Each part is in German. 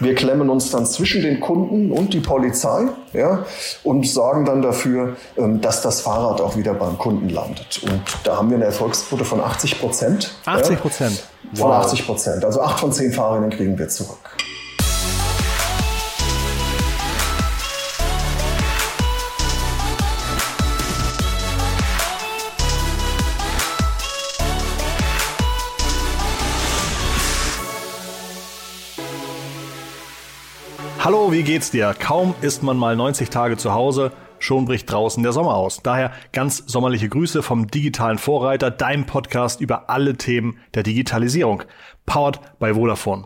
Wir klemmen uns dann zwischen den Kunden und die Polizei ja, und sorgen dann dafür, ähm, dass das Fahrrad auch wieder beim Kunden landet. Und da haben wir eine Erfolgsquote von 80 Prozent. 80 Prozent? Ja, von 80 Prozent. Also acht von zehn Fahrrädern kriegen wir zurück. Hallo, wie geht's dir? Kaum ist man mal 90 Tage zu Hause, schon bricht draußen der Sommer aus. Daher ganz sommerliche Grüße vom digitalen Vorreiter, deinem Podcast über alle Themen der Digitalisierung. Powered by Vodafone.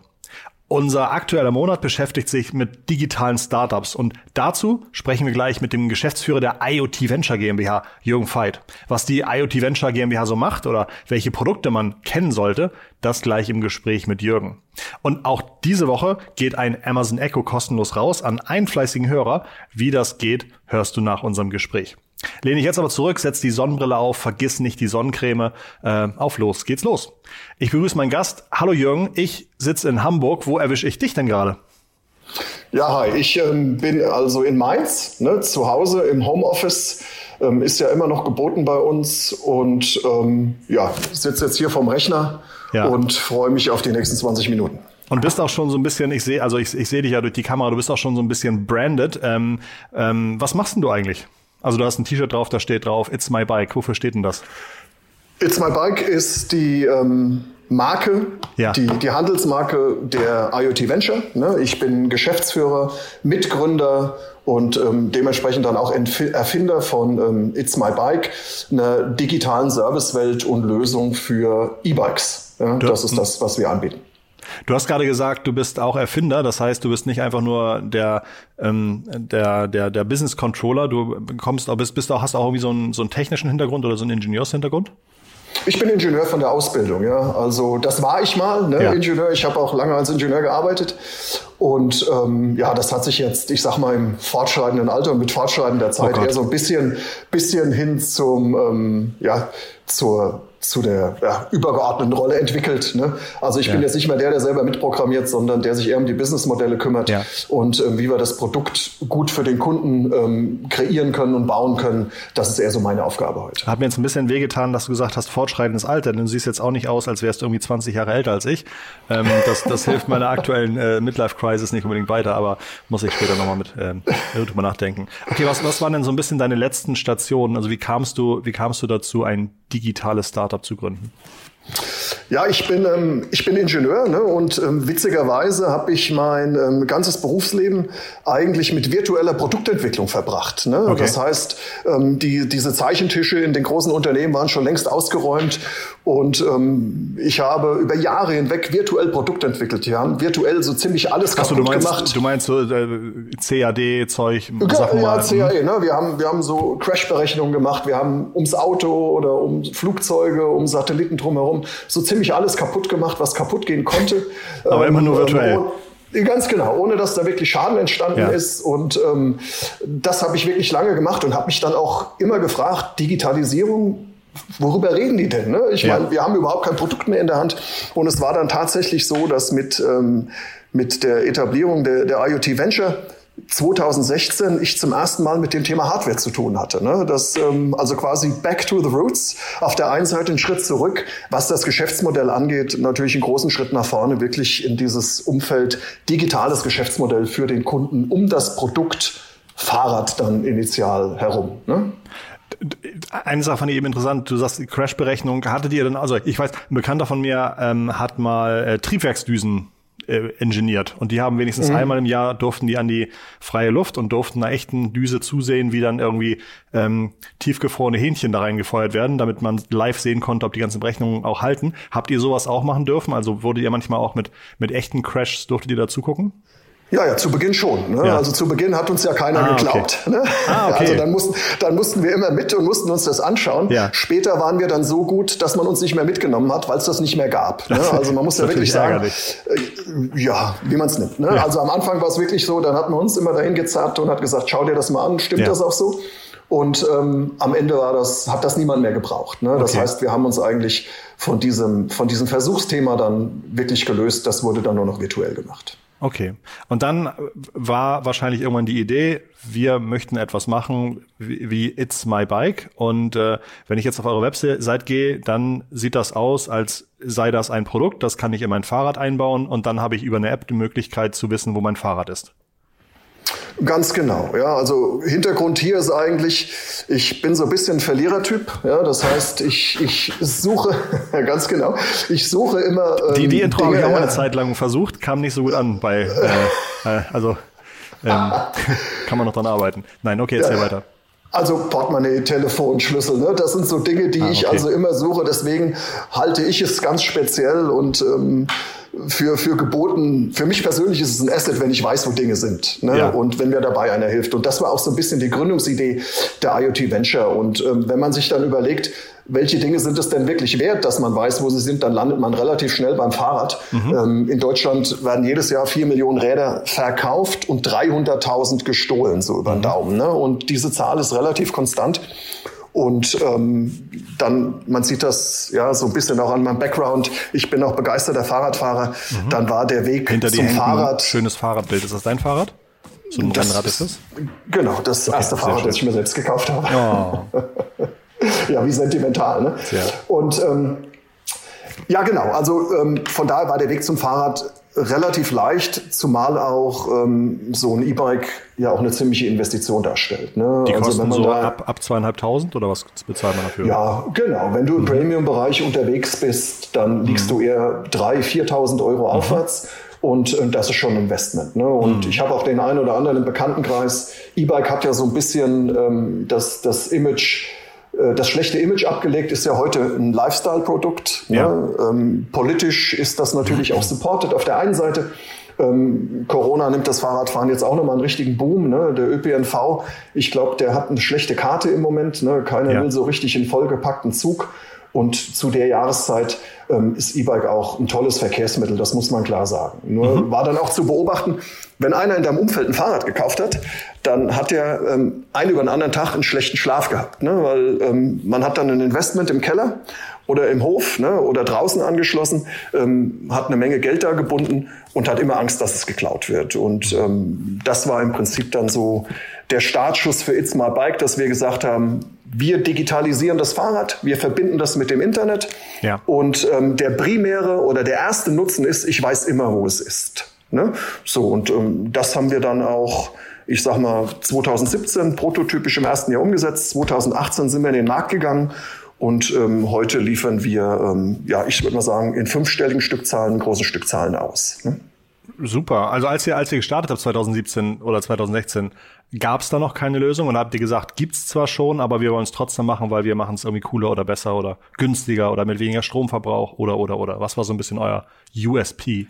Unser aktueller Monat beschäftigt sich mit digitalen Startups und dazu sprechen wir gleich mit dem Geschäftsführer der IoT Venture GmbH, Jürgen Veit. Was die IoT Venture GmbH so macht oder welche Produkte man kennen sollte, das gleich im Gespräch mit Jürgen. Und auch diese Woche geht ein Amazon Echo kostenlos raus an einen fleißigen Hörer. Wie das geht, hörst du nach unserem Gespräch. Lehne ich jetzt aber zurück, setz die Sonnenbrille auf, vergiss nicht die Sonnencreme. Äh, auf los geht's los. Ich begrüße meinen Gast. Hallo Jürgen, ich sitze in Hamburg. Wo erwische ich dich denn gerade? Ja, hi, ich ähm, bin also in Mainz, ne, zu Hause im Homeoffice. Ähm, ist ja immer noch geboten bei uns und ähm, ja, sitze jetzt hier vom Rechner ja. und freue mich auf die nächsten 20 Minuten. Und bist auch schon so ein bisschen, ich sehe, also ich, ich sehe dich ja durch die Kamera, du bist auch schon so ein bisschen branded. Ähm, ähm, was machst denn du eigentlich? Also du hast ein T-Shirt drauf, da steht drauf, It's my bike. Wofür steht denn das? It's my bike ist die ähm, Marke, ja. die, die Handelsmarke der IoT Venture. Ne? Ich bin Geschäftsführer, Mitgründer und ähm, dementsprechend dann auch Erfinder von ähm, It's My Bike, einer digitalen Servicewelt und Lösung für E-Bikes. Ja? Das ist das, was wir anbieten. Du hast gerade gesagt, du bist auch Erfinder, das heißt, du bist nicht einfach nur der ähm, der der der Business Controller, du kommst auch bist, bist auch hast auch irgendwie so einen so einen technischen Hintergrund oder so einen Ingenieurshintergrund? Ich bin Ingenieur von der Ausbildung, ja. Also das war ich mal, ne, ja. Ingenieur. Ich habe auch lange als Ingenieur gearbeitet. Und ähm, ja, das hat sich jetzt, ich sag mal, im fortschreitenden Alter und mit fortschreitender Zeit oh eher so ein bisschen, bisschen hin zum, ähm, ja, zur zu der ja, übergeordneten Rolle entwickelt. Ne? Also ich ja. bin jetzt nicht mehr der, der selber mitprogrammiert, sondern der sich eher um die Businessmodelle kümmert ja. und ähm, wie wir das Produkt gut für den Kunden ähm, kreieren können und bauen können. Das ist eher so meine Aufgabe heute. Hat mir jetzt ein bisschen wehgetan, dass du gesagt hast, fortschreitendes Alter. Denn du siehst jetzt auch nicht aus, als wärst du irgendwie 20 Jahre älter als ich. Ähm, das, das hilft meiner aktuellen äh, Midlife-Crisis nicht unbedingt weiter, aber muss ich später nochmal mit ähm, drüber nachdenken. Okay, was, was waren denn so ein bisschen deine letzten Stationen? Also wie kamst du, wie kamst du dazu, ein digitales Startup zu gründen? Ja, ich bin, ähm, ich bin Ingenieur ne, und ähm, witzigerweise habe ich mein ähm, ganzes Berufsleben eigentlich mit virtueller Produktentwicklung verbracht. Ne? Okay. Das heißt, ähm, die, diese Zeichentische in den großen Unternehmen waren schon längst ausgeräumt und ähm, ich habe über Jahre hinweg virtuell Produkt entwickelt. Wir haben virtuell so ziemlich alles kaputt du meinst, gemacht. Du meinst so äh, CAD-Zeug? Ja, ja CAD. Ne? Wir, haben, wir haben so Crash-Berechnungen gemacht. Wir haben ums Auto oder um Flugzeuge, um Satelliten drumherum so ziemlich alles kaputt gemacht, was kaputt gehen konnte. Aber ähm, immer nur virtuell. Ähm, Ganz genau, ohne dass da wirklich Schaden entstanden ja. ist. Und ähm, das habe ich wirklich lange gemacht und habe mich dann auch immer gefragt, Digitalisierung, worüber reden die denn? Ne? Ich ja. meine, wir haben überhaupt kein Produkt mehr in der Hand. Und es war dann tatsächlich so, dass mit, ähm, mit der Etablierung der, der IoT Venture 2016 ich zum ersten Mal mit dem Thema Hardware zu tun hatte. Ne? Das, ähm, also quasi back to the roots. Auf der einen Seite einen Schritt zurück, was das Geschäftsmodell angeht, natürlich einen großen Schritt nach vorne, wirklich in dieses Umfeld digitales Geschäftsmodell für den Kunden um das Produkt Fahrrad dann initial herum. Ne? Eine Sache fand ich eben interessant. Du sagst, Crash-Berechnung. Hattet ihr denn, also ich weiß, ein Bekannter von mir ähm, hat mal äh, Triebwerksdüsen äh, engineert. Und die haben wenigstens mhm. einmal im Jahr durften die an die freie Luft und durften einer echten Düse zusehen, wie dann irgendwie ähm, tiefgefrorene Hähnchen da reingefeuert werden, damit man live sehen konnte, ob die ganzen Berechnungen auch halten. Habt ihr sowas auch machen dürfen? Also wurdet ihr manchmal auch mit, mit echten Crashs, durftet ihr da zugucken? Ja, ja, zu Beginn schon. Ne? Ja. Also zu Beginn hat uns ja keiner ah, geglaubt. Okay. Ne? Ah, okay. Also dann mussten, dann mussten wir immer mit und mussten uns das anschauen. Ja. Später waren wir dann so gut, dass man uns nicht mehr mitgenommen hat, weil es das nicht mehr gab. Ne? Also man muss ja wirklich sagen, äh, ja, wie man es nimmt. Ne? Ja. Also am Anfang war es wirklich so, dann hat man uns immer dahin gezerrt und hat gesagt, schau dir das mal an, stimmt das auch so? Und ähm, am Ende war das, hat das niemand mehr gebraucht. Ne? Das okay. heißt, wir haben uns eigentlich von diesem, von diesem Versuchsthema dann wirklich gelöst. Das wurde dann nur noch virtuell gemacht. Okay. Und dann war wahrscheinlich irgendwann die Idee, wir möchten etwas machen wie, wie It's My Bike. Und äh, wenn ich jetzt auf eure Website gehe, dann sieht das aus, als sei das ein Produkt, das kann ich in mein Fahrrad einbauen und dann habe ich über eine App die Möglichkeit zu wissen, wo mein Fahrrad ist. Ganz genau, ja. Also Hintergrund hier ist eigentlich, ich bin so ein bisschen Verlierertyp, ja. Das heißt, ich, ich suche, ganz genau, ich suche immer. Ähm, die, die Intro habe ich auch eine Zeit lang versucht, kam nicht so gut an bei, äh, äh, also ähm, kann man noch dran arbeiten. Nein, okay, erzähl ja. weiter. Also Portemonnaie, Telefon, Schlüssel, ne? das sind so Dinge, die ah, okay. ich also immer suche. Deswegen halte ich es ganz speziell und ähm, für, für geboten. Für mich persönlich ist es ein Asset, wenn ich weiß, wo Dinge sind. Ne? Ja. Und wenn mir dabei einer hilft. Und das war auch so ein bisschen die Gründungsidee der IoT Venture. Und ähm, wenn man sich dann überlegt, welche Dinge sind es denn wirklich wert, dass man weiß, wo sie sind, dann landet man relativ schnell beim Fahrrad. Mhm. Ähm, in Deutschland werden jedes Jahr vier Millionen Räder verkauft und 300.000 gestohlen, so über den mhm. Daumen. Ne? Und diese Zahl ist relativ konstant. Und ähm, dann, man sieht das ja so ein bisschen auch an meinem Background. Ich bin auch begeisterter Fahrradfahrer. Mhm. Dann war der Weg Hinter zum Händen Fahrrad. Schönes Fahrradbild. Ist das dein Fahrrad? So ein das, Rennrad ist das? Genau, das okay, erste Fahrrad, schön. das ich mir selbst gekauft habe. Oh. ja, wie sentimental. Ne? Sehr. Und ähm, ja, genau. Also ähm, von daher war der Weg zum Fahrrad relativ leicht, zumal auch ähm, so ein E-Bike ja auch eine ziemliche Investition darstellt. Ne? Die also kosten also, so da, ab, ab zweieinhalbtausend oder was bezahlt man dafür? Ja, genau. Wenn du im mhm. Premium-Bereich unterwegs bist, dann liegst mhm. du eher 3.000, 4.000 Euro mhm. aufwärts. Und, und das ist schon ein Investment. Ne? Und mhm. ich habe auch den einen oder anderen im Bekanntenkreis. E-Bike hat ja so ein bisschen ähm, das, das Image, äh, das schlechte Image abgelegt ist ja heute ein Lifestyle-Produkt. Ne? Ja. Ne? Ähm, politisch ist das natürlich auch supported auf der einen Seite. Ähm, Corona nimmt das Fahrradfahren jetzt auch nochmal einen richtigen Boom. Ne? Der ÖPNV, ich glaube, der hat eine schlechte Karte im Moment. Ne? Keiner ja. will so richtig in vollgepackten Zug. Und zu der Jahreszeit ähm, ist E-Bike auch ein tolles Verkehrsmittel, das muss man klar sagen. Nur mhm. war dann auch zu beobachten, wenn einer in deinem Umfeld ein Fahrrad gekauft hat, dann hat er ähm, einen über den anderen Tag einen schlechten Schlaf gehabt. Ne? Weil ähm, man hat dann ein Investment im Keller oder im Hof ne? oder draußen angeschlossen, ähm, hat eine Menge Geld da gebunden und hat immer Angst, dass es geklaut wird. Und ähm, das war im Prinzip dann so der Startschuss für It's My Bike, dass wir gesagt haben, wir digitalisieren das Fahrrad, wir verbinden das mit dem Internet. Ja. Und ähm, der primäre oder der erste Nutzen ist, ich weiß immer, wo es ist. Ne? So, und ähm, das haben wir dann auch, ich sag mal, 2017 prototypisch im ersten Jahr umgesetzt. 2018 sind wir in den Markt gegangen und ähm, heute liefern wir, ähm, ja, ich würde mal sagen, in fünfstelligen Stückzahlen, große Stückzahlen aus. Ne? Super. Also als ihr, als ihr gestartet habt 2017 oder 2016, gab es da noch keine Lösung und habt ihr gesagt, gibt's zwar schon, aber wir wollen es trotzdem machen, weil wir machen es irgendwie cooler oder besser oder günstiger oder mit weniger Stromverbrauch oder oder oder. Was war so ein bisschen euer USP?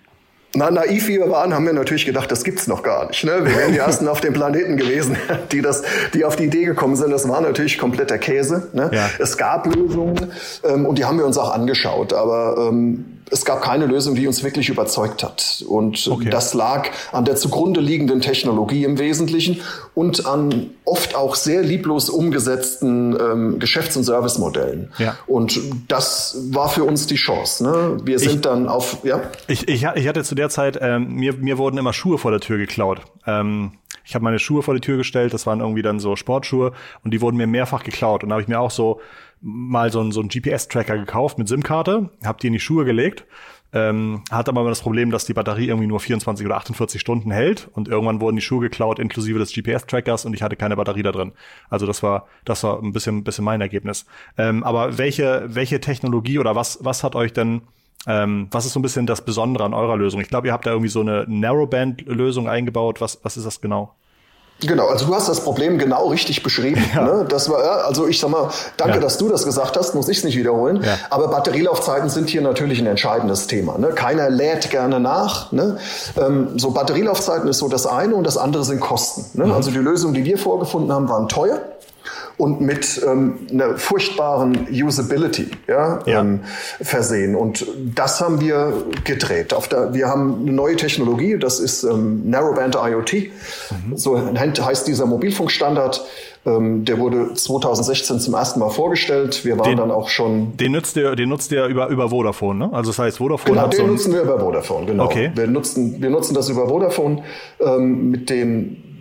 Na, naiv wie wir waren, haben wir natürlich gedacht, das gibt's noch gar nicht. Ne? Wir wären die ersten auf dem Planeten gewesen, die das, die auf die Idee gekommen sind. Das war natürlich kompletter Käse. Ne? Ja. Es gab Lösungen ähm, und die haben wir uns auch angeschaut. Aber ähm, es gab keine Lösung, die uns wirklich überzeugt hat. Und okay. das lag an der zugrunde liegenden Technologie im Wesentlichen und an oft auch sehr lieblos umgesetzten ähm, Geschäfts- und Servicemodellen. Ja. Und das war für uns die Chance. Ne? Wir sind ich, dann auf, ja. Ich, ich, ich hatte zu der Zeit, ähm, mir, mir wurden immer Schuhe vor der Tür geklaut. Ähm, ich habe meine Schuhe vor die Tür gestellt, das waren irgendwie dann so Sportschuhe und die wurden mir mehrfach geklaut. Und da habe ich mir auch so mal so einen, so einen GPS-Tracker gekauft mit SIM-Karte, hab die in die Schuhe gelegt, ähm, hat aber das Problem, dass die Batterie irgendwie nur 24 oder 48 Stunden hält und irgendwann wurden die Schuhe geklaut inklusive des GPS-Trackers und ich hatte keine Batterie da drin. Also das war das war ein bisschen bisschen mein Ergebnis. Ähm, aber welche welche Technologie oder was was hat euch denn ähm, was ist so ein bisschen das Besondere an eurer Lösung? Ich glaube, ihr habt da irgendwie so eine Narrowband-Lösung eingebaut. Was was ist das genau? Genau, also du hast das Problem genau richtig beschrieben. Ja. Ne? Das war, also ich sag mal, danke, ja. dass du das gesagt hast, muss ich es nicht wiederholen. Ja. Aber Batterielaufzeiten sind hier natürlich ein entscheidendes Thema. Ne? Keiner lädt gerne nach. Ne? Ähm, so Batterielaufzeiten ist so das eine und das andere sind Kosten. Ne? Mhm. Also die Lösung, die wir vorgefunden haben, waren teuer. Und mit ähm, einer furchtbaren Usability ja, ja. Ähm, versehen. Und das haben wir gedreht. Auf der, wir haben eine neue Technologie, das ist ähm, Narrowband IoT. Mhm. So heißt dieser Mobilfunkstandard. Ähm, der wurde 2016 zum ersten Mal vorgestellt. Wir waren den, dann auch schon. Den nutzt ihr, den nutzt ihr über, über Vodafone, ne? Also das heißt, Vodafone genau, hat den so nutzen wir über Vodafone, genau. Okay. Wir nutzen, wir nutzen das über Vodafone ähm, mit den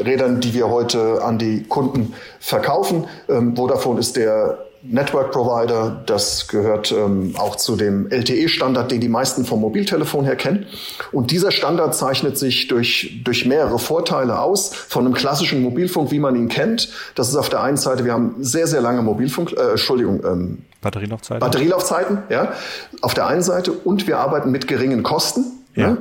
Rädern, die wir heute an die Kunden verkaufen. Ähm, Vodafone ist der Network Provider, das gehört ähm, auch zu dem LTE-Standard, den die meisten vom Mobiltelefon her kennen. Und dieser Standard zeichnet sich durch, durch mehrere Vorteile aus von einem klassischen Mobilfunk, wie man ihn kennt. Das ist auf der einen Seite, wir haben sehr, sehr lange Mobilfunk, äh, Entschuldigung, ähm, Batterielaufzeiten. Batterielaufzeiten, ja, auf der einen Seite. Und wir arbeiten mit geringen Kosten. Ja. ja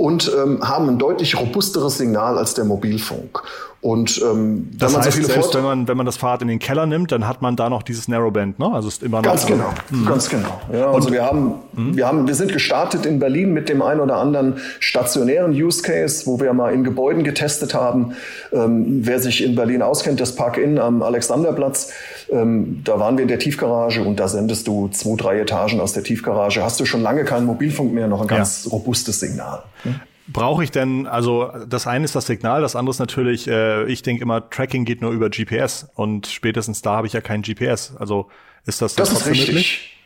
und ähm, haben ein deutlich robusteres Signal als der Mobilfunk. Und ähm, das heißt, so selbst wenn man, wenn man das Fahrrad in den Keller nimmt, dann hat man da noch dieses Narrowband, ne? Also ist immer noch ganz genau, mhm. ganz genau. Ja, also wir haben, mhm. wir haben, wir sind gestartet in Berlin mit dem einen oder anderen stationären Use Case, wo wir mal in Gebäuden getestet haben. Ähm, wer sich in Berlin auskennt, das Park-In am Alexanderplatz, ähm, da waren wir in der Tiefgarage und da sendest du zwei, drei Etagen aus der Tiefgarage. Hast du schon lange keinen Mobilfunk mehr, noch ein ganz ja. robustes Signal. Hm? brauche ich denn, also das eine ist das Signal, das andere ist natürlich, äh, ich denke immer, Tracking geht nur über GPS und spätestens da habe ich ja kein GPS. Also ist das das ist richtig. Möglich?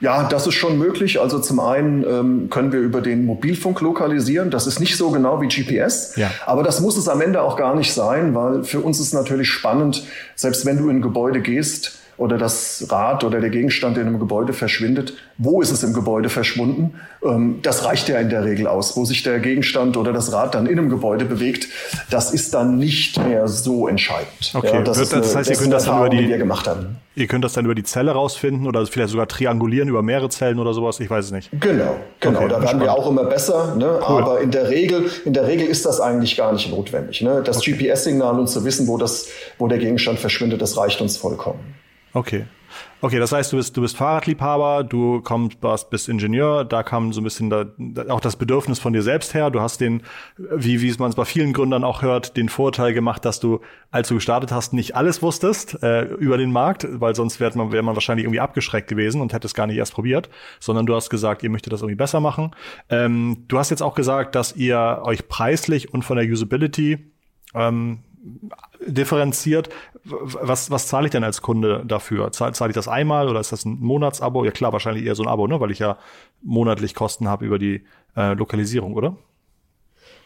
Ja, das ist schon möglich. Also zum einen ähm, können wir über den Mobilfunk lokalisieren. Das ist nicht so genau wie GPS, ja. aber das muss es am Ende auch gar nicht sein, weil für uns ist natürlich spannend, selbst wenn du in ein Gebäude gehst, oder das Rad oder der Gegenstand in einem Gebäude verschwindet, wo ist es im Gebäude verschwunden? Ähm, das reicht ja in der Regel aus. Wo sich der Gegenstand oder das Rad dann in einem Gebäude bewegt, das ist dann nicht mehr so entscheidend. Okay, ja, das, das, heißt, ihr könnt das die, die haben. Ihr könnt das dann über die Zelle rausfinden oder vielleicht sogar triangulieren über mehrere Zellen oder sowas. Ich weiß es nicht. Genau, genau. Okay, da werden wir auch immer besser. Ne? Cool. Aber in der Regel, in der Regel ist das eigentlich gar nicht notwendig. Ne? Das okay. GPS-Signal und zu wissen, wo das, wo der Gegenstand verschwindet, das reicht uns vollkommen. Okay. Okay, das heißt, du bist, du bist Fahrradliebhaber, du kommst, bist Ingenieur, da kam so ein bisschen da, auch das Bedürfnis von dir selbst her. Du hast den, wie, wie man es bei vielen Gründern auch hört, den Vorteil gemacht, dass du, als du gestartet hast, nicht alles wusstest äh, über den Markt, weil sonst wäre man, wär man wahrscheinlich irgendwie abgeschreckt gewesen und hätte es gar nicht erst probiert, sondern du hast gesagt, ihr möchtet das irgendwie besser machen. Ähm, du hast jetzt auch gesagt, dass ihr euch preislich und von der Usability ähm, differenziert. Was, was zahle ich denn als Kunde dafür? Zahle, zahle ich das einmal oder ist das ein Monatsabo? Ja klar, wahrscheinlich eher so ein Abo, ne? weil ich ja monatlich Kosten habe über die äh, Lokalisierung, oder?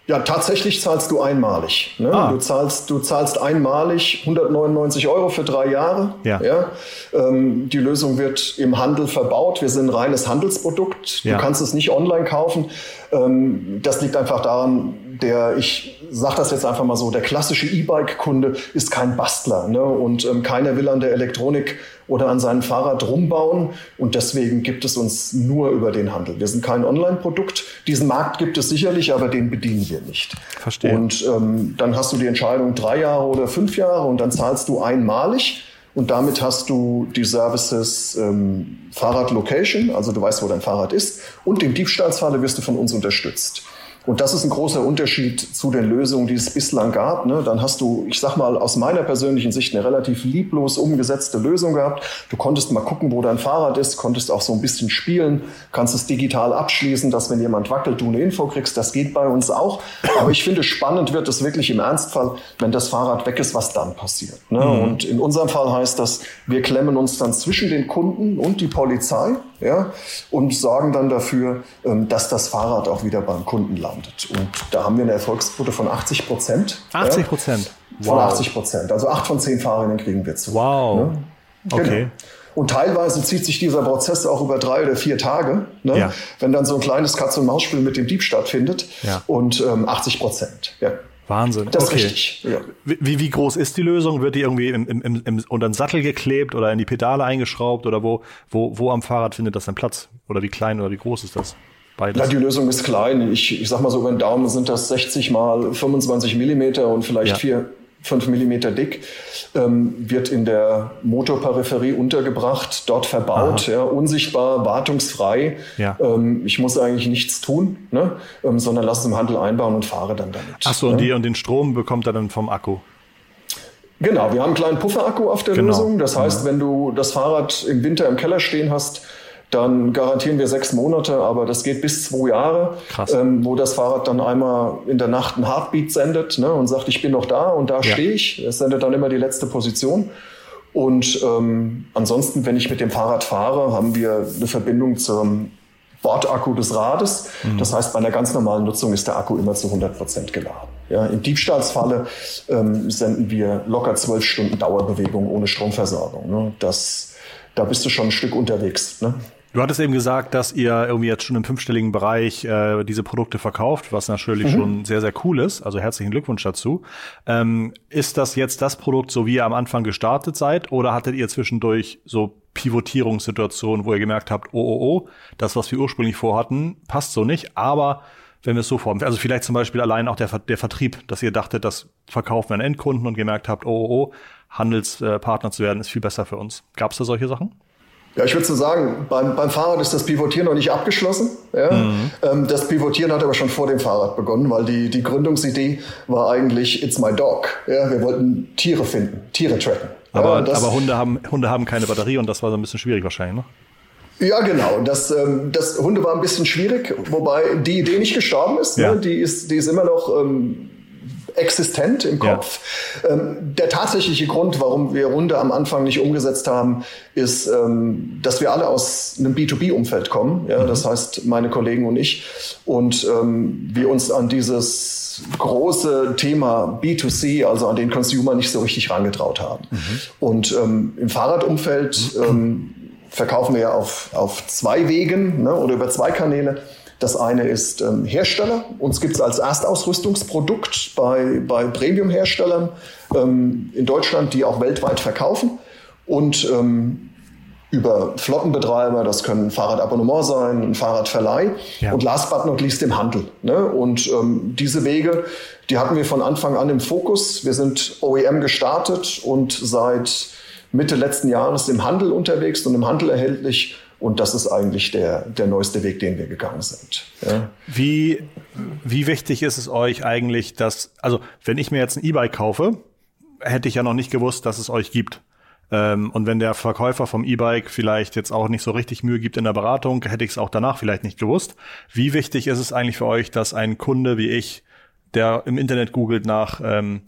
Ja, tatsächlich zahlst du einmalig. Ne? Ah. Du, zahlst, du zahlst einmalig 199 Euro für drei Jahre. Ja. ja? Ähm, die Lösung wird im Handel verbaut. Wir sind ein reines Handelsprodukt. Ja. Du kannst es nicht online kaufen. Ähm, das liegt einfach daran, der, ich sage das jetzt einfach mal so, der klassische E-Bike-Kunde ist kein Bastler. Ne? Und ähm, keiner will an der Elektronik oder an seinem Fahrrad rumbauen. Und deswegen gibt es uns nur über den Handel. Wir sind kein Online-Produkt. Diesen Markt gibt es sicherlich, aber den bedienen wir nicht. Verstehe. Und ähm, dann hast du die Entscheidung drei Jahre oder fünf Jahre und dann zahlst du einmalig. Und damit hast du die Services ähm, Fahrrad Location, also du weißt, wo dein Fahrrad ist, und im Diebstahlsfalle wirst du von uns unterstützt. Und das ist ein großer Unterschied zu den Lösungen, die es bislang gab. Ne? Dann hast du, ich sag mal, aus meiner persönlichen Sicht eine relativ lieblos umgesetzte Lösung gehabt. Du konntest mal gucken, wo dein Fahrrad ist, konntest auch so ein bisschen spielen, kannst es digital abschließen, dass wenn jemand wackelt, du eine Info kriegst. Das geht bei uns auch. Aber ich finde, spannend wird es wirklich im Ernstfall, wenn das Fahrrad weg ist, was dann passiert. Ne? Mhm. Und in unserem Fall heißt das, wir klemmen uns dann zwischen den Kunden und die Polizei ja, und sorgen dann dafür, ähm, dass das Fahrrad auch wieder beim Kunden landet. Und da haben wir eine Erfolgsquote von 80 Prozent. 80 Prozent? Ja, von 80 Prozent. Also acht von zehn Fahrerinnen kriegen wir zu. Wow. Ne? Genau. Okay. Und teilweise zieht sich dieser Prozess auch über drei oder vier Tage, ne? ja. wenn dann so ein kleines Katz-und-Maus-Spiel mit dem Dieb stattfindet. Ja. Und ähm, 80 Prozent. Ja. Wahnsinn. Das okay. ist richtig. Ja. Wie, wie groß ist die Lösung? Wird die irgendwie im, im, im, unter den Sattel geklebt oder in die Pedale eingeschraubt oder wo, wo, wo am Fahrrad findet das dann Platz? Oder wie klein oder wie groß ist das? Beides? Ja, die Lösung ist klein. Ich, ich sag mal so über den Daumen sind das 60 mal 25 Millimeter und vielleicht ja. vier 5 mm dick, ähm, wird in der Motorperipherie untergebracht, dort verbaut, ja, unsichtbar, wartungsfrei. Ja. Ähm, ich muss eigentlich nichts tun, ne? ähm, sondern lasse es im Handel einbauen und fahre dann damit. Ach so, ne? und, die, und den Strom bekommt er dann vom Akku? Genau, wir haben einen kleinen Pufferakku auf der genau. Lösung. Das heißt, mhm. wenn du das Fahrrad im Winter im Keller stehen hast, dann garantieren wir sechs Monate, aber das geht bis zwei Jahre, ähm, wo das Fahrrad dann einmal in der Nacht ein Heartbeat sendet ne, und sagt, ich bin noch da und da ja. stehe ich. Es sendet dann immer die letzte Position. Und ähm, ansonsten, wenn ich mit dem Fahrrad fahre, haben wir eine Verbindung zum Bordakku des Rades. Mhm. Das heißt, bei einer ganz normalen Nutzung ist der Akku immer zu 100 Prozent geladen. Ja, Im Diebstahlsfalle ähm, senden wir locker zwölf Stunden Dauerbewegung ohne Stromversorgung. Ne? Das, da bist du schon ein Stück unterwegs. Ne? Du hattest eben gesagt, dass ihr irgendwie jetzt schon im fünfstelligen Bereich äh, diese Produkte verkauft, was natürlich mhm. schon sehr, sehr cool ist. Also herzlichen Glückwunsch dazu. Ähm, ist das jetzt das Produkt, so wie ihr am Anfang gestartet seid, oder hattet ihr zwischendurch so Pivotierungssituationen, wo ihr gemerkt habt, oh, oh, oh, das, was wir ursprünglich vorhatten, passt so nicht, aber wenn wir es so formen. Also vielleicht zum Beispiel allein auch der, der Vertrieb, dass ihr dachtet, das verkaufen wir an Endkunden und gemerkt habt, oh, oh, oh, Handelspartner zu werden, ist viel besser für uns. Gab es da solche Sachen? Ja, ich würde so sagen, beim, beim Fahrrad ist das Pivotieren noch nicht abgeschlossen. Ja? Mhm. Ähm, das Pivotieren hat aber schon vor dem Fahrrad begonnen, weil die, die Gründungsidee war eigentlich It's my dog. Ja? Wir wollten Tiere finden, Tiere tracken. Aber, ja, aber Hunde, haben, Hunde haben keine Batterie und das war so ein bisschen schwierig wahrscheinlich, ne? Ja, genau. Das, ähm, das Hunde war ein bisschen schwierig, wobei die Idee nicht gestorben ist. Ne? Ja. Ne? Die, ist die ist immer noch ähm, existent im Kopf. Ja. Ähm, der tatsächliche Grund, warum wir Runde am Anfang nicht umgesetzt haben, ist, ähm, dass wir alle aus einem B2B-Umfeld kommen. Ja, mhm. Das heißt, meine Kollegen und ich. Und ähm, wir uns an dieses große Thema B2C, also an den Consumer, nicht so richtig rangetraut haben. Mhm. Und ähm, im Fahrradumfeld mhm. ähm, verkaufen wir ja auf, auf zwei Wegen ne, oder über zwei Kanäle. Das eine ist ähm, Hersteller. Uns gibt es als Erstausrüstungsprodukt bei, bei Premium-Herstellern ähm, in Deutschland, die auch weltweit verkaufen. Und ähm, über Flottenbetreiber, das können Fahrradabonnement sein, ein Fahrradverleih ja. und last but not least im Handel. Ne? Und ähm, diese Wege, die hatten wir von Anfang an im Fokus. Wir sind OEM gestartet und seit Mitte letzten Jahres im Handel unterwegs und im Handel erhältlich und das ist eigentlich der, der neueste Weg, den wir gegangen sind. Ja. Wie, wie wichtig ist es euch eigentlich, dass, also wenn ich mir jetzt ein E-Bike kaufe, hätte ich ja noch nicht gewusst, dass es euch gibt. Ähm, und wenn der Verkäufer vom E-Bike vielleicht jetzt auch nicht so richtig Mühe gibt in der Beratung, hätte ich es auch danach vielleicht nicht gewusst. Wie wichtig ist es eigentlich für euch, dass ein Kunde wie ich, der im Internet googelt nach, ähm,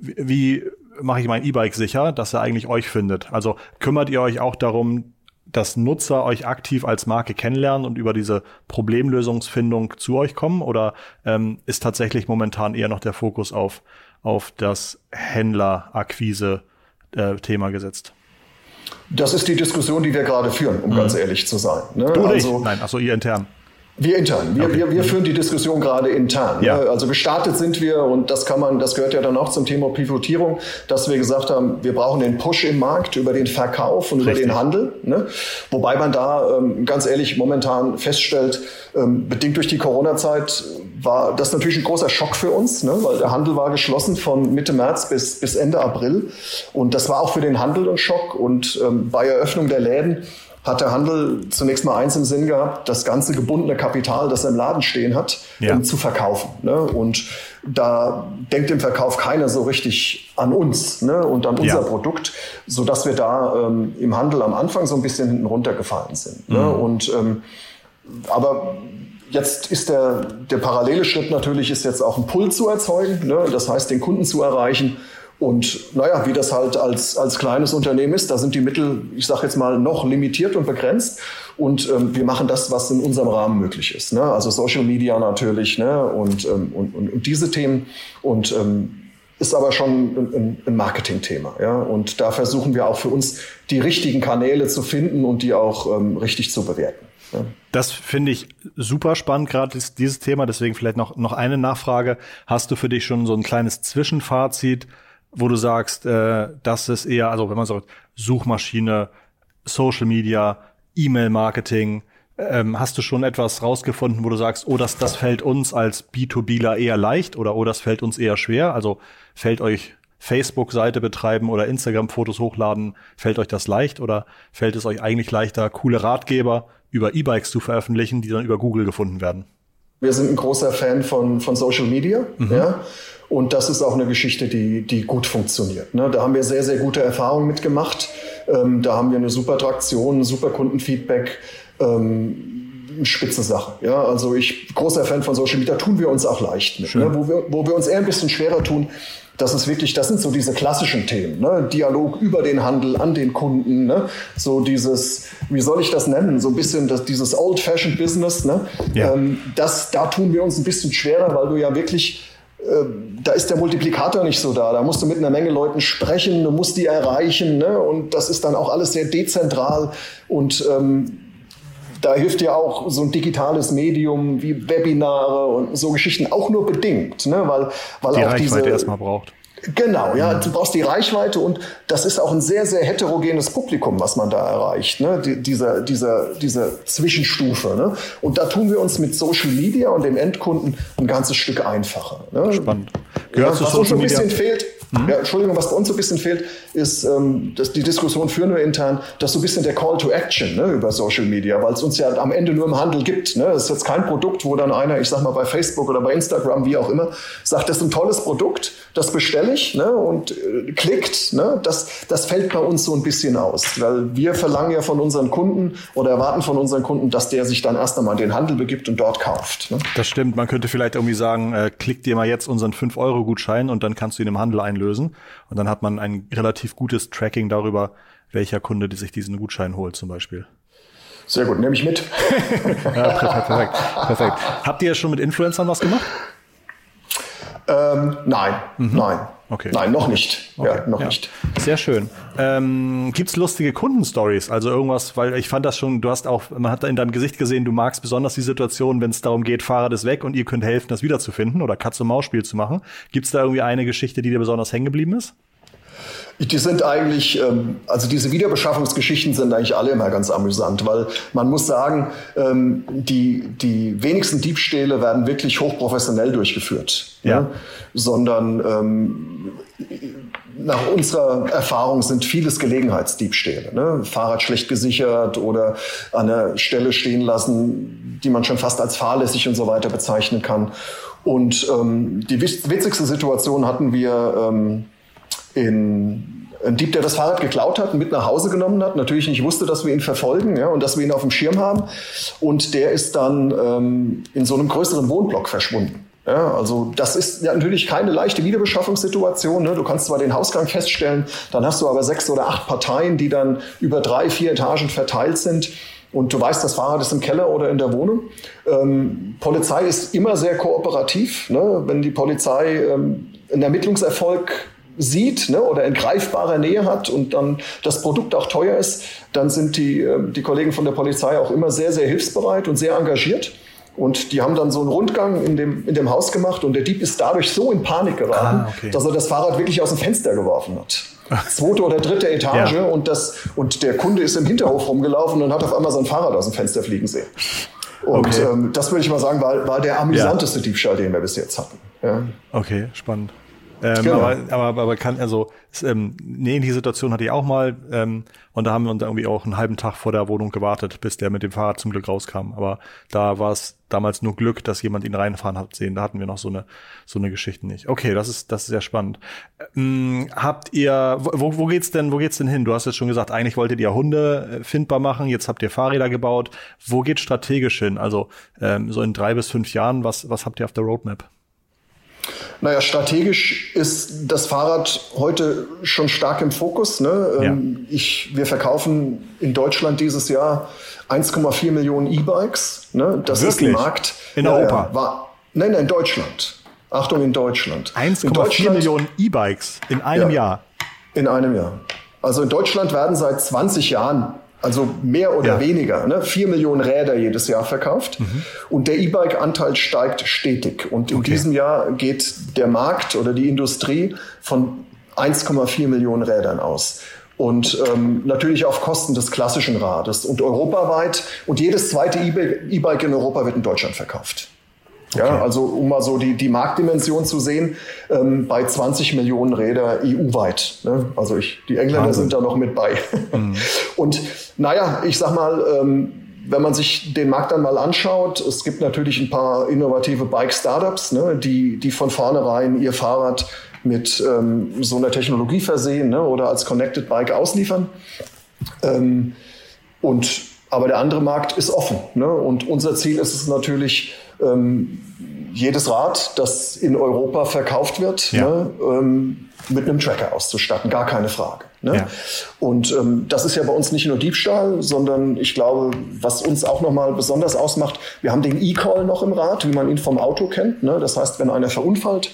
wie mache ich mein E-Bike sicher, dass er eigentlich euch findet? Also kümmert ihr euch auch darum, dass Nutzer euch aktiv als Marke kennenlernen und über diese Problemlösungsfindung zu euch kommen? Oder ähm, ist tatsächlich momentan eher noch der Fokus auf, auf das Händlerakquise-Thema äh, gesetzt? Das ist die Diskussion, die wir gerade führen, um mhm. ganz ehrlich zu sein. Ne? Du also, nicht? Nein, achso, ihr intern. Wir intern. Wir, okay. wir, wir führen die Diskussion gerade intern. Ja. Also gestartet sind wir, und das kann man, das gehört ja dann auch zum Thema Pivotierung, dass wir gesagt haben, wir brauchen den Push im Markt über den Verkauf und Richtig. über den Handel. Ne? Wobei man da ähm, ganz ehrlich momentan feststellt, ähm, bedingt durch die Corona-Zeit war das natürlich ein großer Schock für uns, ne? weil der Handel war geschlossen von Mitte März bis, bis Ende April. Und das war auch für den Handel ein Schock. Und ähm, bei Eröffnung der Läden hat der Handel zunächst mal eins im Sinn gehabt, das ganze gebundene Kapital, das er im Laden stehen hat, ja. um, zu verkaufen. Ne? Und da denkt im Verkauf keiner so richtig an uns ne? und an unser ja. Produkt, so dass wir da ähm, im Handel am Anfang so ein bisschen hinten runtergefallen sind. Ne? Mhm. Ne? Und ähm, aber Jetzt ist der, der parallele Schritt natürlich, ist jetzt auch ein Pull zu erzeugen, ne? das heißt, den Kunden zu erreichen und naja, wie das halt als, als kleines Unternehmen ist, da sind die Mittel, ich sage jetzt mal, noch limitiert und begrenzt. Und ähm, wir machen das, was in unserem Rahmen möglich ist. Ne? Also Social Media natürlich ne? und, ähm, und, und, und diese Themen. Und ähm, ist aber schon ein, ein Marketingthema. Ja? Und da versuchen wir auch für uns die richtigen Kanäle zu finden und die auch ähm, richtig zu bewerten. Ja. Das finde ich super spannend, gerade dieses Thema. Deswegen vielleicht noch, noch eine Nachfrage. Hast du für dich schon so ein kleines Zwischenfazit? Wo du sagst, äh, das ist eher, also wenn man sagt, Suchmaschine, Social Media, E-Mail-Marketing, ähm, hast du schon etwas rausgefunden, wo du sagst, oh, das, das fällt uns als B2Bler eher leicht oder oh, das fällt uns eher schwer? Also fällt euch Facebook-Seite betreiben oder Instagram-Fotos hochladen, fällt euch das leicht oder fällt es euch eigentlich leichter, coole Ratgeber über E-Bikes zu veröffentlichen, die dann über Google gefunden werden? Wir sind ein großer Fan von, von Social Media. Mhm. Ja? Und das ist auch eine Geschichte, die, die gut funktioniert. Ne? Da haben wir sehr, sehr gute Erfahrungen mitgemacht. Ähm, da haben wir eine super Traktion, super Kundenfeedback. Ähm, spitze Sache. Ja, also ich großer Fan von Social Media, tun wir uns auch leicht mit. Ne? Wo, wir, wo wir uns eher ein bisschen schwerer tun, das ist wirklich, das sind so diese klassischen Themen, ne? Dialog über den Handel an den Kunden, ne? so dieses, wie soll ich das nennen, so ein bisschen das, dieses Old-Fashioned Business, ne? Ja. Ähm, das, da tun wir uns ein bisschen schwerer, weil du ja wirklich äh, da ist der Multiplikator nicht so da. Da musst du mit einer Menge Leuten sprechen, du musst die erreichen. Ne? Und das ist dann auch alles sehr dezentral. Und ähm, da hilft ja auch so ein digitales Medium wie Webinare und so Geschichten auch nur bedingt, ne? weil, weil die auch Reichweite diese erstmal braucht. Genau, ja, du brauchst die Reichweite und das ist auch ein sehr, sehr heterogenes Publikum, was man da erreicht, ne? Die, dieser, dieser, diese Zwischenstufe. Ne? Und da tun wir uns mit Social Media und dem Endkunden ein ganzes Stück einfacher. Ne? Spannend. Gehört ja, zu was Social uns ein bisschen Media? fehlt, Mhm. Ja, Entschuldigung, was bei uns so ein bisschen fehlt, ist, ähm, dass die Diskussion führen wir intern, dass so ein bisschen der Call to Action ne, über Social Media, weil es uns ja am Ende nur im Handel gibt. Ne? Ist jetzt kein Produkt, wo dann einer, ich sag mal bei Facebook oder bei Instagram, wie auch immer, sagt, das ist ein tolles Produkt, das bestelle ich ne, und äh, klickt. Ne? Das, das fällt bei uns so ein bisschen aus, weil wir verlangen ja von unseren Kunden oder erwarten von unseren Kunden, dass der sich dann erst einmal in den Handel begibt und dort kauft. Ne? Das stimmt. Man könnte vielleicht irgendwie sagen, äh, klick dir mal jetzt unseren 5-Euro-Gutschein und dann kannst du ihn im Handel einlösen. Und dann hat man ein relativ gutes Tracking darüber, welcher Kunde die sich diesen Gutschein holt zum Beispiel. Sehr gut, nehme ich mit. ja, perfekt, perfekt, perfekt. Habt ihr schon mit Influencern was gemacht? Ähm, nein, mhm. nein. Okay. Nein, noch nicht. Okay. Ja, noch ja. nicht. Sehr schön. Ähm, Gibt lustige Kundenstories? Also irgendwas, weil ich fand das schon, du hast auch, man hat in deinem Gesicht gesehen, du magst besonders die Situation, wenn es darum geht, Fahrrad ist weg und ihr könnt helfen, das wiederzufinden oder Katz-und-Maus-Spiel zu machen. Gibt es da irgendwie eine Geschichte, die dir besonders hängen geblieben ist? Die sind eigentlich, ähm, also diese Wiederbeschaffungsgeschichten sind eigentlich alle immer ganz amüsant, weil man muss sagen, ähm, die, die wenigsten Diebstähle werden wirklich hochprofessionell durchgeführt, ja. Ne? sondern ähm, nach unserer Erfahrung sind vieles Gelegenheitsdiebstähle. Ne? Fahrrad schlecht gesichert oder an der Stelle stehen lassen, die man schon fast als fahrlässig und so weiter bezeichnen kann. Und ähm, die witzigste Situation hatten wir ähm, in ein Dieb, der das Fahrrad geklaut hat mit nach Hause genommen hat, natürlich nicht wusste, dass wir ihn verfolgen ja, und dass wir ihn auf dem Schirm haben. Und der ist dann ähm, in so einem größeren Wohnblock verschwunden. Ja, also das ist natürlich keine leichte Wiederbeschaffungssituation. Ne? Du kannst zwar den Hausgang feststellen, dann hast du aber sechs oder acht Parteien, die dann über drei, vier Etagen verteilt sind. Und du weißt, das Fahrrad ist im Keller oder in der Wohnung. Ähm, Polizei ist immer sehr kooperativ. Ne? Wenn die Polizei ähm, einen Ermittlungserfolg sieht ne, oder in greifbarer Nähe hat und dann das Produkt auch teuer ist, dann sind die, ähm, die Kollegen von der Polizei auch immer sehr, sehr hilfsbereit und sehr engagiert. Und die haben dann so einen Rundgang in dem, in dem Haus gemacht und der Dieb ist dadurch so in Panik geraten, ah, okay. dass er das Fahrrad wirklich aus dem Fenster geworfen hat. Zweite oder dritte Etage ja. und, das, und der Kunde ist im Hinterhof rumgelaufen und hat auf einmal sein Fahrrad aus dem Fenster fliegen sehen. Und okay. ähm, das würde ich mal sagen, war, war der amüsanteste ja. Diebstahl, den wir bis jetzt hatten. Ja. Okay, spannend. Ähm, genau. aber, aber, aber kann, also, ähm, eine ähnliche Situation hatte ich auch mal, ähm, und da haben wir uns irgendwie auch einen halben Tag vor der Wohnung gewartet, bis der mit dem Fahrrad zum Glück rauskam. Aber da war es damals nur Glück, dass jemand ihn reinfahren hat sehen. Da hatten wir noch so eine, so eine Geschichte nicht. Okay, das ist, das ist sehr spannend. Ähm, habt ihr, wo, wo geht's denn, wo geht's denn hin? Du hast jetzt schon gesagt, eigentlich wolltet ihr Hunde äh, findbar machen, jetzt habt ihr Fahrräder gebaut. Wo geht strategisch hin? Also, ähm, so in drei bis fünf Jahren, was, was habt ihr auf der Roadmap? Naja, strategisch ist das Fahrrad heute schon stark im Fokus. Ne? Ja. Ähm, ich, wir verkaufen in Deutschland dieses Jahr 1,4 Millionen E-Bikes. Ne? Das Wirklich? ist die Markt. In ja, Europa? War, nein, nein, in Deutschland. Achtung, in Deutschland. 1,4 Millionen E-Bikes in einem ja, Jahr. In einem Jahr. Also in Deutschland werden seit 20 Jahren also mehr oder ja. weniger, ne? vier Millionen Räder jedes Jahr verkauft. Mhm. Und der E-Bike-Anteil steigt stetig. Und in okay. diesem Jahr geht der Markt oder die Industrie von 1,4 Millionen Rädern aus. Und ähm, natürlich auf Kosten des klassischen Rades. Und europaweit, und jedes zweite E-Bike in Europa wird in Deutschland verkauft. Okay. Ja, also um mal so die, die Marktdimension zu sehen, ähm, bei 20 Millionen Räder EU-weit. Ne? Also ich, die Engländer Wahnsinn. sind da noch mit bei. Mhm. Und naja, ich sag mal, ähm, wenn man sich den Markt dann mal anschaut, es gibt natürlich ein paar innovative Bike-Startups, ne, die, die von vornherein ihr Fahrrad mit ähm, so einer Technologie versehen ne, oder als Connected Bike ausliefern. Ähm, und, aber der andere Markt ist offen. Ne? Und unser Ziel ist es natürlich, ähm, jedes Rad, das in Europa verkauft wird, ja. ne, ähm, mit einem Tracker auszustatten, gar keine Frage. Ne? Ja. Und ähm, das ist ja bei uns nicht nur Diebstahl, sondern ich glaube, was uns auch nochmal besonders ausmacht, wir haben den E-Call noch im Rad, wie man ihn vom Auto kennt. Ne? Das heißt, wenn einer verunfallt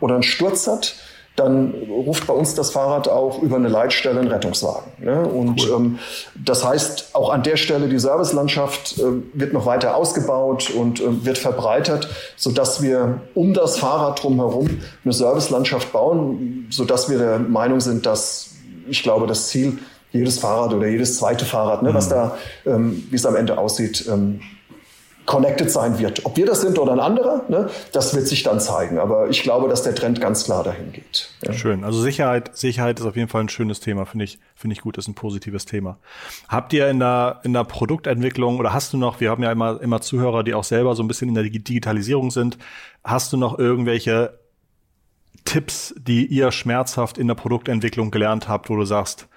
oder einen Sturz hat, dann ruft bei uns das Fahrrad auch über eine Leitstelle einen Rettungswagen. Ne? Und cool. ähm, das heißt, auch an der Stelle die Servicelandschaft äh, wird noch weiter ausgebaut und äh, wird verbreitert, sodass wir um das Fahrrad drumherum eine Servicelandschaft bauen, sodass wir der Meinung sind, dass ich glaube, das Ziel jedes Fahrrad oder jedes zweite Fahrrad, ne, mhm. was da, ähm, wie es am Ende aussieht, ähm, connected sein wird. Ob wir das sind oder ein anderer, ne, das wird sich dann zeigen. Aber ich glaube, dass der Trend ganz klar dahin geht. Ja. Schön. Also Sicherheit, Sicherheit ist auf jeden Fall ein schönes Thema, finde ich, finde ich gut, ist ein positives Thema. Habt ihr in der, in der Produktentwicklung oder hast du noch, wir haben ja immer, immer Zuhörer, die auch selber so ein bisschen in der Digitalisierung sind, hast du noch irgendwelche Tipps, die ihr schmerzhaft in der Produktentwicklung gelernt habt, wo du sagst,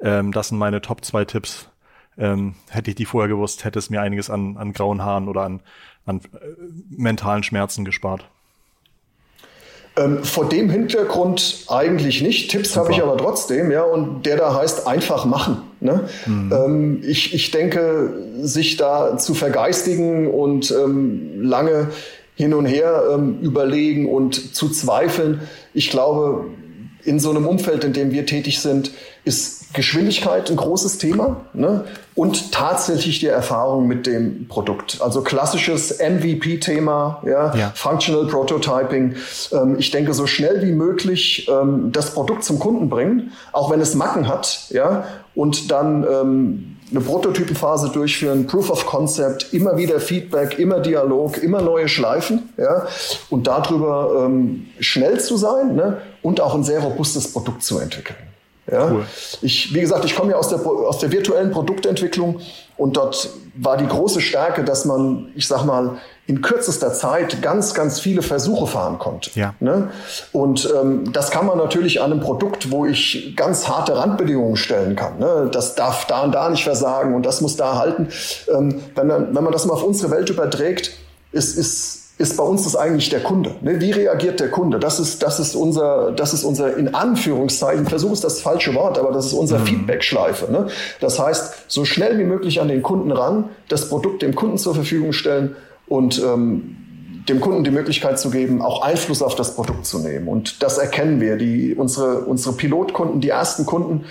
ähm, das sind meine Top zwei Tipps, ähm, hätte ich die vorher gewusst, hätte es mir einiges an, an grauen Haaren oder an, an äh, mentalen Schmerzen gespart. Ähm, vor dem Hintergrund eigentlich nicht. Tipps habe ich aber trotzdem, ja, und der da heißt einfach machen. Ne? Mhm. Ähm, ich, ich denke, sich da zu vergeistigen und ähm, lange hin und her ähm, überlegen und zu zweifeln, ich glaube, in so einem Umfeld, in dem wir tätig sind, ist Geschwindigkeit ein großes Thema ne? und tatsächlich die Erfahrung mit dem Produkt. Also klassisches MVP-Thema, ja? ja? Functional Prototyping. Ähm, ich denke, so schnell wie möglich ähm, das Produkt zum Kunden bringen, auch wenn es Macken hat, ja, und dann ähm, eine Prototypenphase durchführen, Proof of Concept, immer wieder Feedback, immer Dialog, immer neue Schleifen, ja, und darüber ähm, schnell zu sein ne? und auch ein sehr robustes Produkt zu entwickeln. Ja? Cool. Ich, wie gesagt, ich komme ja aus der, aus der virtuellen Produktentwicklung und dort war die große Stärke, dass man, ich sag mal, in kürzester Zeit ganz, ganz viele Versuche fahren konnte. Ja. Ne? Und ähm, das kann man natürlich an einem Produkt, wo ich ganz harte Randbedingungen stellen kann. Ne? Das darf da und da nicht versagen und das muss da halten. Ähm, wenn, man, wenn man das mal auf unsere Welt überträgt, ist, ist ist bei uns das eigentlich der Kunde. Ne? Wie reagiert der Kunde? Das ist, das ist unser, das ist unser, in Anführungszeichen, Versuch ist das falsche Wort, aber das ist unser mhm. Feedback-Schleife. Ne? Das heißt, so schnell wie möglich an den Kunden ran, das Produkt dem Kunden zur Verfügung stellen und ähm, dem Kunden die Möglichkeit zu geben, auch Einfluss auf das Produkt zu nehmen. Und das erkennen wir. Die, unsere, unsere Pilotkunden, die ersten Kunden,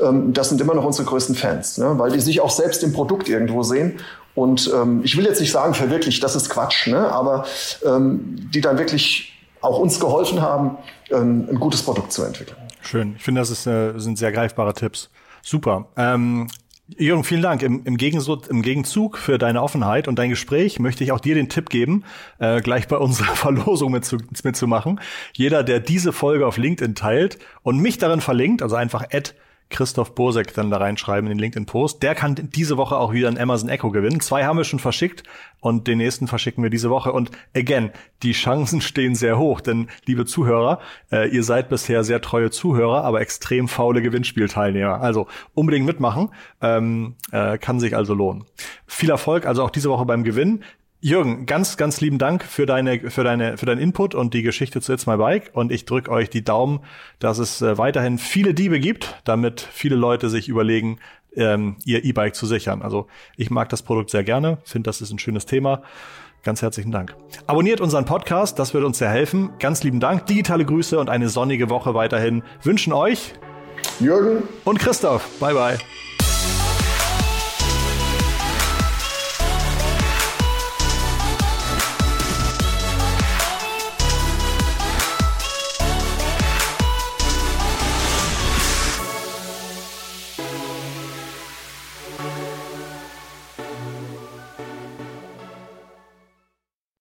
ähm, das sind immer noch unsere größten Fans, ne? weil die sich auch selbst im Produkt irgendwo sehen und ähm, ich will jetzt nicht sagen, verwirklicht, das ist Quatsch, ne? aber ähm, die dann wirklich auch uns geholfen haben, ähm, ein gutes Produkt zu entwickeln. Schön. Ich finde, das ist, äh, sind sehr greifbare Tipps. Super. Ähm, Jürgen, vielen Dank. Im, im, Gegenzug, Im Gegenzug für deine Offenheit und dein Gespräch möchte ich auch dir den Tipp geben, äh, gleich bei unserer Verlosung mitzumachen. Jeder, der diese Folge auf LinkedIn teilt und mich darin verlinkt, also einfach Ad Christoph Bosek dann da reinschreiben in den LinkedIn-Post. Der kann diese Woche auch wieder ein Amazon Echo gewinnen. Zwei haben wir schon verschickt und den nächsten verschicken wir diese Woche. Und again, die Chancen stehen sehr hoch, denn liebe Zuhörer, äh, ihr seid bisher sehr treue Zuhörer, aber extrem faule Gewinnspielteilnehmer. Also unbedingt mitmachen, ähm, äh, kann sich also lohnen. Viel Erfolg also auch diese Woche beim Gewinn. Jürgen, ganz, ganz lieben Dank für deine, für deine, für deinen Input und die Geschichte zu It's My Bike. Und ich drücke euch die Daumen, dass es äh, weiterhin viele Diebe gibt, damit viele Leute sich überlegen, ähm, ihr E-Bike zu sichern. Also ich mag das Produkt sehr gerne, finde, das ist ein schönes Thema. Ganz herzlichen Dank. Abonniert unseren Podcast, das wird uns sehr helfen. Ganz lieben Dank, digitale Grüße und eine sonnige Woche weiterhin wünschen euch Jürgen und Christoph. Bye bye.